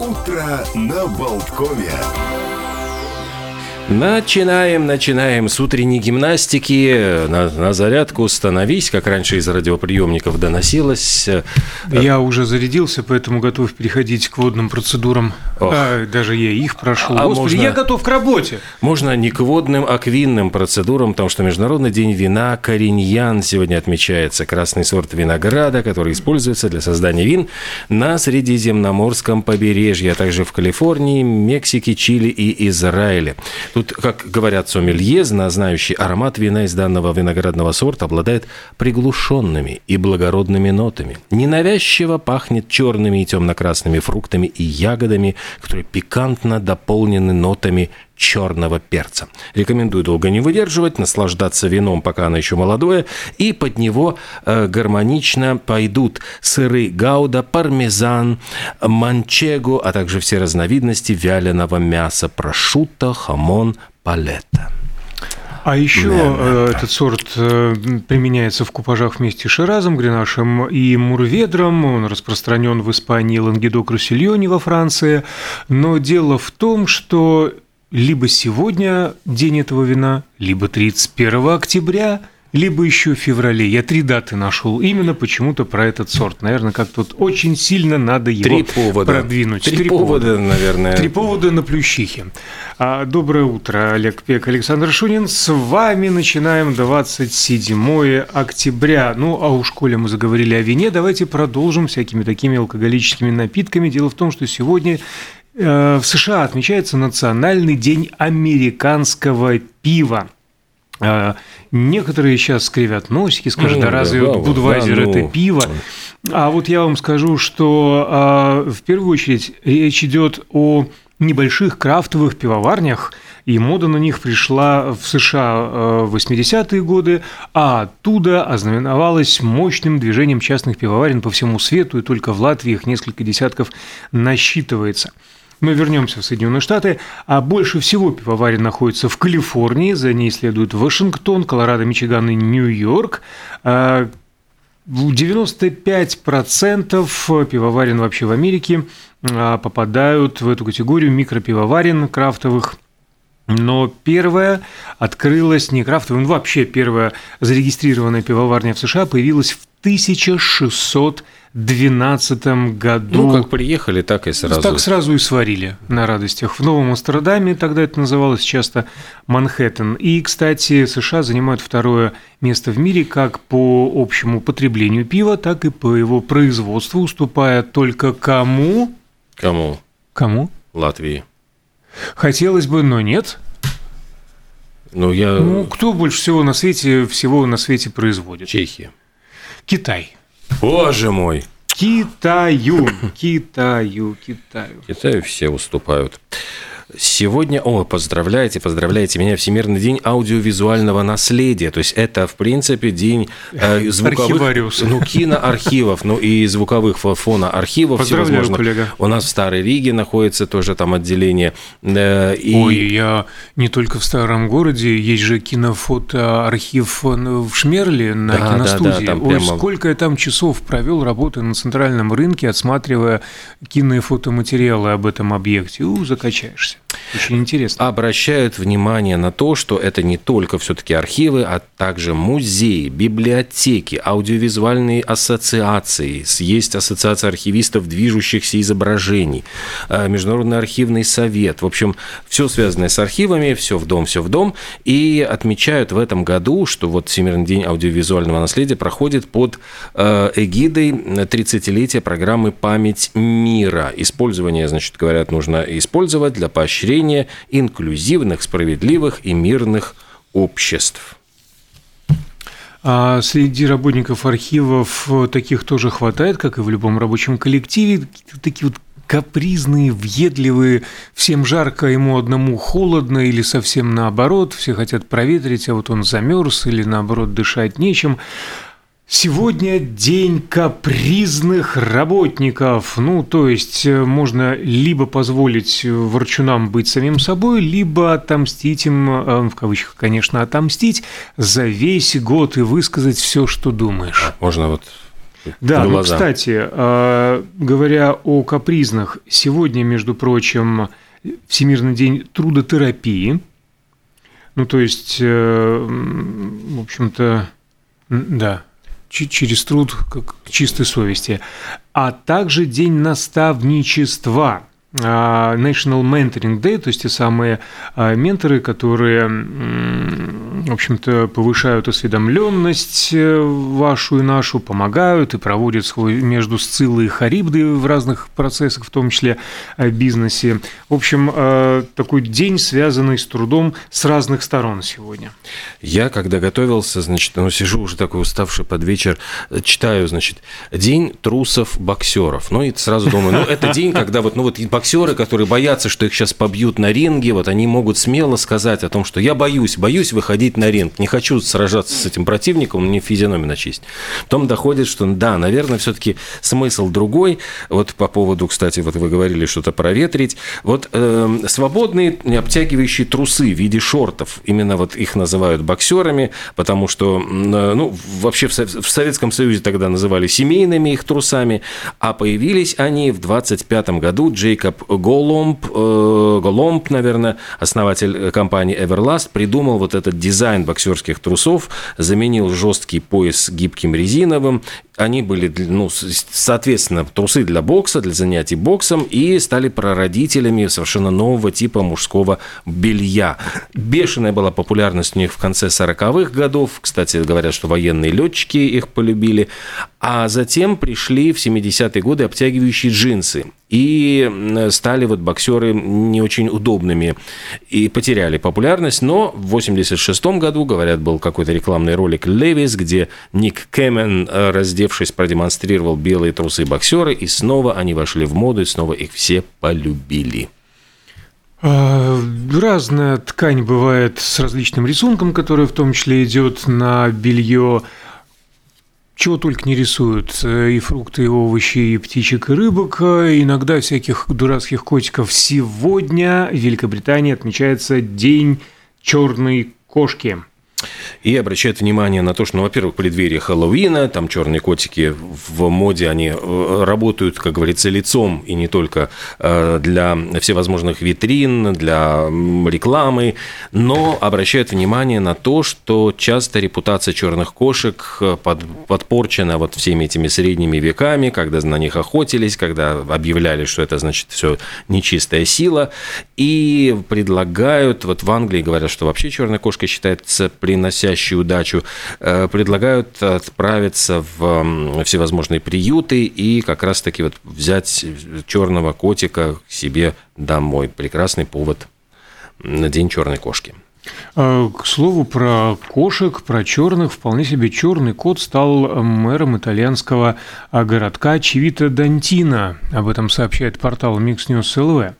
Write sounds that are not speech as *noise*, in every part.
Утро на Болткове. Начинаем, начинаем с утренней гимнастики. На, на зарядку становись, как раньше из радиоприемников доносилось. Я уже зарядился, поэтому готов переходить к водным процедурам. А, даже я их прошел. А Господи, можно- я готов к работе. Можно не к водным, а к винным процедурам, потому что Международный день вина Кориньян сегодня отмечается. Красный сорт винограда, который используется для создания вин на Средиземноморском побережье, а также в Калифорнии, Мексике, Чили и Израиле. Тут, как говорят сомелье, знающий аромат вина из данного виноградного сорта обладает приглушенными и благородными нотами. Ненавязчиво пахнет черными и темно-красными фруктами и ягодами, которые пикантно дополнены нотами черного перца. Рекомендую долго не выдерживать, наслаждаться вином, пока оно еще молодое, и под него э, гармонично пойдут сыры гауда, пармезан, манчего, а также все разновидности вяленого мяса, прошутто, хамон, палетта. А еще Да, э, этот сорт э, применяется в купажах вместе с Ширазом, Гренашем и Мурведром. Он распространен в Испании, Лангедок, Руссельоне во Франции. Но дело в том, что либо сегодня день этого вина, либо 31 октября, либо еще в феврале. Я три даты нашел именно почему-то про этот сорт. Наверное, как тут очень сильно надо его Три повода. продвинуть. Три, повода, наверное. Три повода на плющихе. А, Доброе утро, Олег Пек, Александр Шунин. С вами начинаем 27 октября. Ну, а уж коли мы заговорили о вине, давайте продолжим всякими такими алкоголическими напитками. Дело в том, что сегодня в США отмечается Национальный день американского пива. Э, Некоторые сейчас скривят носики, скажут, Ну, да да, разве да, Будвайзер да, ну. это пиво? А вот я вам скажу, что а, в первую очередь речь идет о небольших крафтовых пивоварнях, и мода на них пришла в США э, в 80-е годы, а оттуда ознаменовалась мощным движением частных пивоварен по всему свету, и только в Латвии их несколько десятков насчитывается. Мы вернемся в Соединенные Штаты, а больше всего пивоварен находится в Калифорнии, за ней следует Вашингтон, Колорадо, Мичиган и Нью-Йорк. А, 95% пивоварен вообще в Америке а, попадают в эту категорию микропивоварен крафтовых. Но первая открылась не крафтовая, ну вообще первая зарегистрированная пивоварня в США появилась в 1612 году. Ну, как приехали, так и сразу. Так сразу и сварили на радостях. В Новом Амстердаме тогда это называлось часто Манхэттен. И, кстати, США занимают второе место в мире как по общему потреблению пива, так и по его производству, уступая только кому? Кому? Кому? Латвии. Хотелось бы, но нет. Ну, я... Ну, кто больше всего на свете всего на свете производит? Чехия. Китай. Боже мой! Китаю, Китаю, Китаю. Китаю все уступают. Сегодня, о, поздравляйте, поздравляйте меня, Всемирный день аудиовизуального наследия. То есть это, в принципе, день э, *laughs* звуковых... Архивариуса. Ну, киноархивов, ну и звуковых фо- фоноархивов Поздравляю, коллега. У нас в Старой Риге находится тоже там отделение. э, и... Ой, я не только в старом городе, есть же кинофотоархив в Шмерле на Да, да, киностудии. да, там Ой, прямо- сколько я там часов провел, работая на центральном рынке, отсматривая кино и фотоматериалы об этом объекте. У, закачаешься. Очень интересно. обращают внимание на то, что это не только все-таки архивы, а также музеи, библиотеки, аудиовизуальные ассоциации. Есть ассоциация архивистов движущихся изображений, э, Международный архивный совет. В общем, все связанное с архивами, все в дом, все в дом. И отмечают в этом году, что вот Всемирный день аудиовизуального наследия проходит под э, эгидой 30-летия программы «Память мира». Использование, значит, говорят, нужно использовать для поощрения инклюзивных, справедливых и мирных обществ. А среди работников архивов э, таких тоже хватает, как и в любом рабочем коллективе. Такие вот капризные, въедливые, всем жарко, ему одному холодно или совсем наоборот, все хотят проветрить, а вот он замерз или наоборот дышать нечем. Сегодня день капризных работников. Ну, то есть э, можно либо позволить э, ворчунам быть самим собой, либо отомстить им, э, в кавычках, конечно, отомстить за весь год и высказать все, что думаешь. Можно вот Да, ну, кстати, э, говоря о капризных, сегодня, между прочим, Всемирный день трудотерапии. Ну, то есть, в общем-то, да, через труд как чистой совести. А также день наставничества – National Mentoring Day, то есть те самые а, менторы, которые, в общем-то, повышают осведомленность э, вашу и нашу, помогают и проводят свой между Сциллой и Харибдой в разных процессах, в том числе э, бизнесе. В общем, э, такой день, связанный с трудом с разных сторон сегодня. Я, когда готовился, значит, ну, сижу уже такой уставший под вечер, читаю, значит, День трусов-боксеров. Ну, и сразу думаю, ну, это день, когда вот, ну, вот боксеры, которые боятся, что их сейчас побьют на ринге, вот они могут смело сказать о том, что я боюсь, боюсь выходить на ринг, не хочу сражаться с этим противником, мне физиономию начесть. Потом доходит, что да, наверное, все-таки смысл другой. Вот по поводу, кстати, вот вы говорили что-то проветрить. Вот э, свободные обтягивающие трусы в виде шортов, именно вот их называют боксерами, потому что, э, ну, вообще в Советском Союзе тогда называли семейными их трусами, а появились они в 25 году Джейкоб Джейкоб Голомб, э, Голомб, наверное, основатель компании Everlast, придумал вот этот дизайн боксерских трусов, заменил жесткий пояс гибким резиновым. Они были, ну, соответственно, трусы для бокса, для занятий боксом, и стали прародителями совершенно нового типа мужского белья. Бешеная была популярность у них в конце 40-х годов. Кстати, говорят, что военные летчики их полюбили. А затем пришли в 70-е годы обтягивающие джинсы. И стали вот боксеры не очень удобными и потеряли популярность. Но в 86 году, говорят, был какой-то рекламный ролик Левис, где Ник Кэмен, э, раздевшись, продемонстрировал белые трусы боксеры, и снова они вошли в моду, и снова их все полюбили. А, разная ткань бывает с различным рисунком, который в том числе идет на белье чего только не рисуют. Э, и фрукты, и овощи, и птичек, и рыбок. Иногда всяких дурацких котиков. Сегодня в Великобритании отмечается День черной кошки. И обращает внимание на то, что, ну, во-первых, преддверие Хэллоуина, там черные котики в моде, они э, работают, как говорится, лицом, и не только э, для всевозможных витрин, для рекламы, но обращает внимание на то, что часто репутация черных кошек э, под, подпорчена вот всеми этими средними веками, когда на них охотились, когда объявляли, что это, значит, все нечистая сила, и предлагают, вот в Англии говорят, что вообще черная кошка считается приносящей удачу, э, предлагают отправиться в всевозможные приюты и как раз-таки вот взять черного котика себе домой. Прекрасный повод на День черной кошки. А, к слову про кошек, про черных, вполне себе черный кот стал мэром итальянского городка Чивита Дантина. Об этом сообщает портал Mix News LV.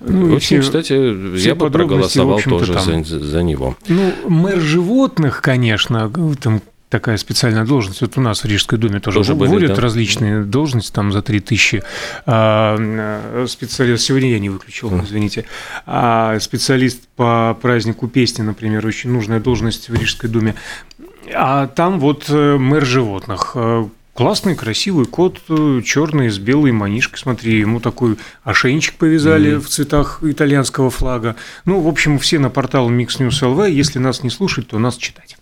Ну, Очень, все, кстати, все я бы проголосовал тоже там. за, за него. Ну, мэр животных, конечно, там такая специальная должность. Вот у нас в Рижской думе тоже, тоже вводят да? различные должности там за 3000. А, специалист, сегодня я не выключил, извините. А специалист по празднику песни, например, очень нужная должность в Рижской думе. А там вот э, мэр животных. Классный, красивый кот, э, черный с белой манишкой, смотри, ему такой ошейничек повязали mm-hmm. в цветах итальянского флага. Ну, в общем, все на портал Mix News LV, если нас не слушать, то нас читать.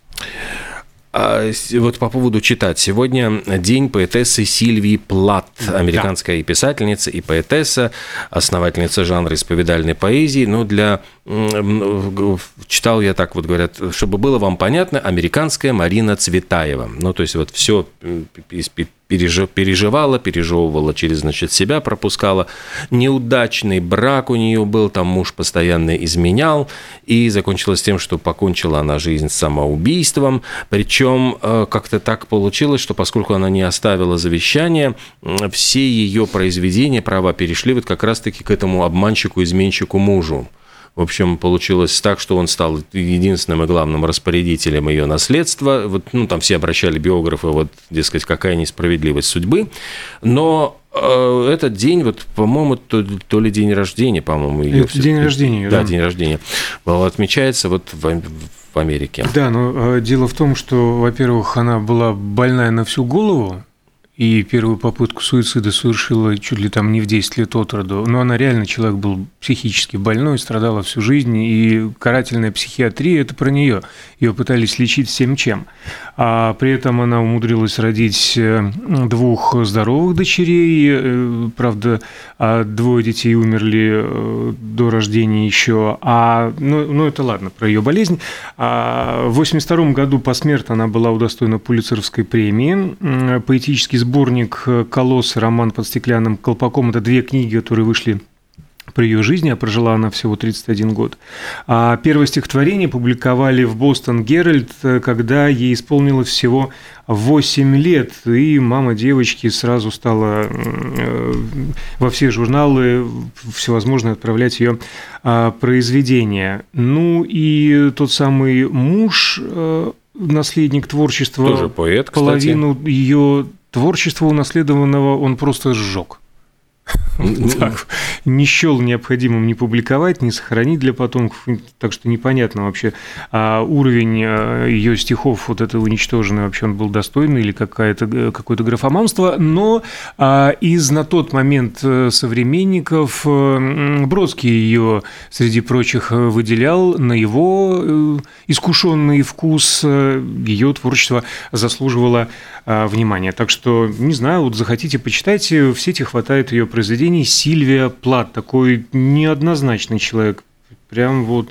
А, вот по поводу читать. Сегодня день поэтессы Сильвии Плат, американская да. писательница и поэтесса, основательница жанра исповедальной поэзии. Но для читал я так вот говорят, чтобы было вам понятно, американская Марина Цветаева. Ну, то есть вот все переживала, пережевывала через, значит, себя, пропускала. Неудачный брак у нее был, там муж постоянно изменял, и закончилось тем, что покончила она жизнь самоубийством. Причем э, как-то так получилось, что поскольку она не оставила завещание, все ее произведения, права перешли вот как раз-таки к этому обманщику, изменщику мужу. В общем, получилось так, что он стал единственным и главным распорядителем ее наследства. Вот, ну, там все обращали биографы, вот, дескать, какая несправедливость судьбы. Но э, этот день, вот, по-моему, то, то ли день рождения, по-моему, ее. Это день рождения, да. Да, день рождения. Отмечается вот в, в Америке. Да, но э, дело в том, что, во-первых, она была больная на всю голову, и первую попытку суицида совершила чуть ли там не в 10 лет от роду. Но она реально, человек был психически больной, страдала всю жизнь, и карательная психиатрия – это про нее. Ее пытались лечить всем чем. А при этом она умудрилась родить э, двух здоровых дочерей. Э, правда, а двое детей умерли э, до рождения еще. А, ну, ну, это ладно, про ее болезнь. А в 1982 году посмертно она была удостоена Пулицеровской премии. Поэтический сборник «Колосс» роман под стеклянным колпаком – это две книги, которые вышли при ее жизни, а прожила она всего 31 год. А первое стихотворение публиковали в Бостон Геральд, когда ей исполнилось всего 8 лет, и мама девочки сразу стала э, во все журналы всевозможные отправлять ее а, произведения. Ну и тот самый муж, э, наследник творчества, Тоже поэт, половину ее творчества унаследованного он просто сжег. Так, не счел необходимым не публиковать, не сохранить для потомков, так что непонятно вообще, а уровень а, ее стихов вот это уничтоженный вообще он был достойный или какое-то э, какое-то графоманство, но а, из на тот момент э, современников э, Бродский ее среди прочих выделял, на его искушенный вкус ее творчество заслуживало внимания. Так что, не знаю, вот захотите, почитайте, в сети хватает ее произведений. Сильвия Плат, такой неоднозначный человек, прям вот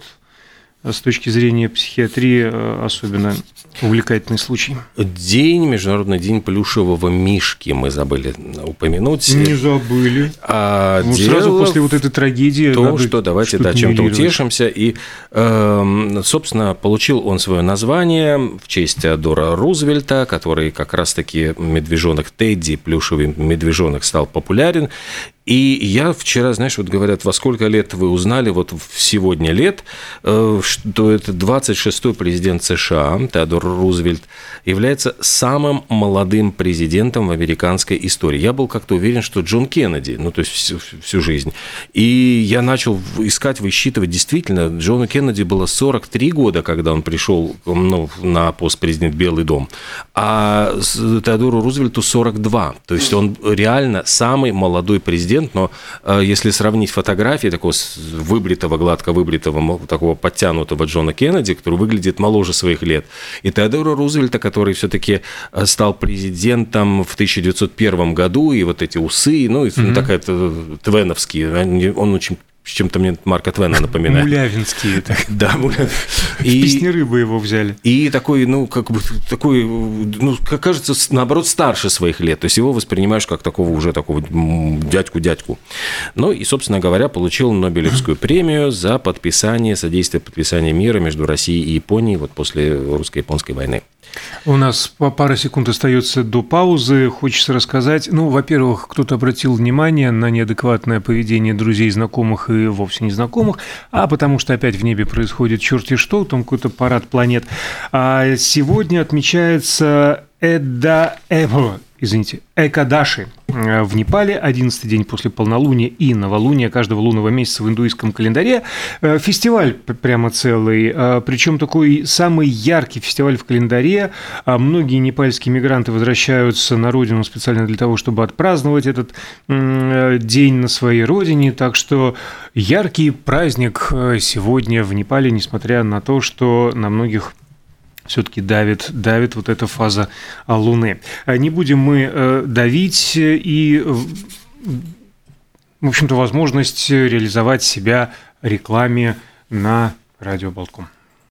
с точки зрения психиатрии э, особенно увлекательный случай. День, Международный день плюшевого мишки мы забыли упомянуть. Не забыли. А ну, сразу после вот этой трагедии. То, что давайте да, чем-то утешимся. И, э, собственно, получил он свое название в честь Теодора Рузвельта, который как раз-таки медвежонок Тедди, плюшевый медвежонок, стал популярен. И я вчера, знаешь, вот говорят, во сколько лет вы узнали, вот сегодня лет, э, что это 26-й президент США, Теодор Рузвельт, является самым молодым президентом в американской истории. Я был как-то уверен, что Джон Кеннеди, ну, то есть всю, всю жизнь. И я начал искать, высчитывать, действительно, Джону Кеннеди было 43 года, когда он пришел ну, на пост президент Белый дом, а Теодору Рузвельту 42. То есть он реально самый молодой президент президент, но э, если сравнить фотографии такого выбритого, гладко выбритого, такого подтянутого Джона Кеннеди, который выглядит моложе своих лет, и Теодора Рузвельта, который все-таки э, стал президентом в 1901 году, и вот эти усы, ну, mm-hmm. такая твеновские, он очень чем-то мне Марка Твена напоминает. Мулявинский. *laughs* Да, И песнеры бы его взяли. И такой, ну, как бы, такой, ну, как кажется, наоборот, старше своих лет. То есть его воспринимаешь как такого уже такого дядьку-дядьку. Ну, и, собственно говоря, получил Нобелевскую премию за подписание, содействие подписания мира между Россией и Японией вот после русско-японской войны. У нас пара секунд остается до паузы. Хочется рассказать. Ну, во-первых, кто-то обратил внимание на неадекватное поведение друзей, знакомых и вовсе незнакомых, а потому что опять в небе происходит черти что, там какой-то парад планет. А сегодня отмечается Эда Эбо, извините, Экадаши в Непале, 11 день после полнолуния и новолуния каждого лунного месяца в индуистском календаре. Э, фестиваль прямо целый, э, причем такой самый яркий фестиваль в календаре. Многие непальские мигранты возвращаются на родину специально для того, чтобы отпраздновать этот день на своей родине. Так что яркий праздник сегодня в Непале, несмотря на то, что на многих все-таки давит, давит вот эта фаза а, Луны. А, не будем мы э, давить и, в общем-то, возможность реализовать себя рекламе на радио Болтком.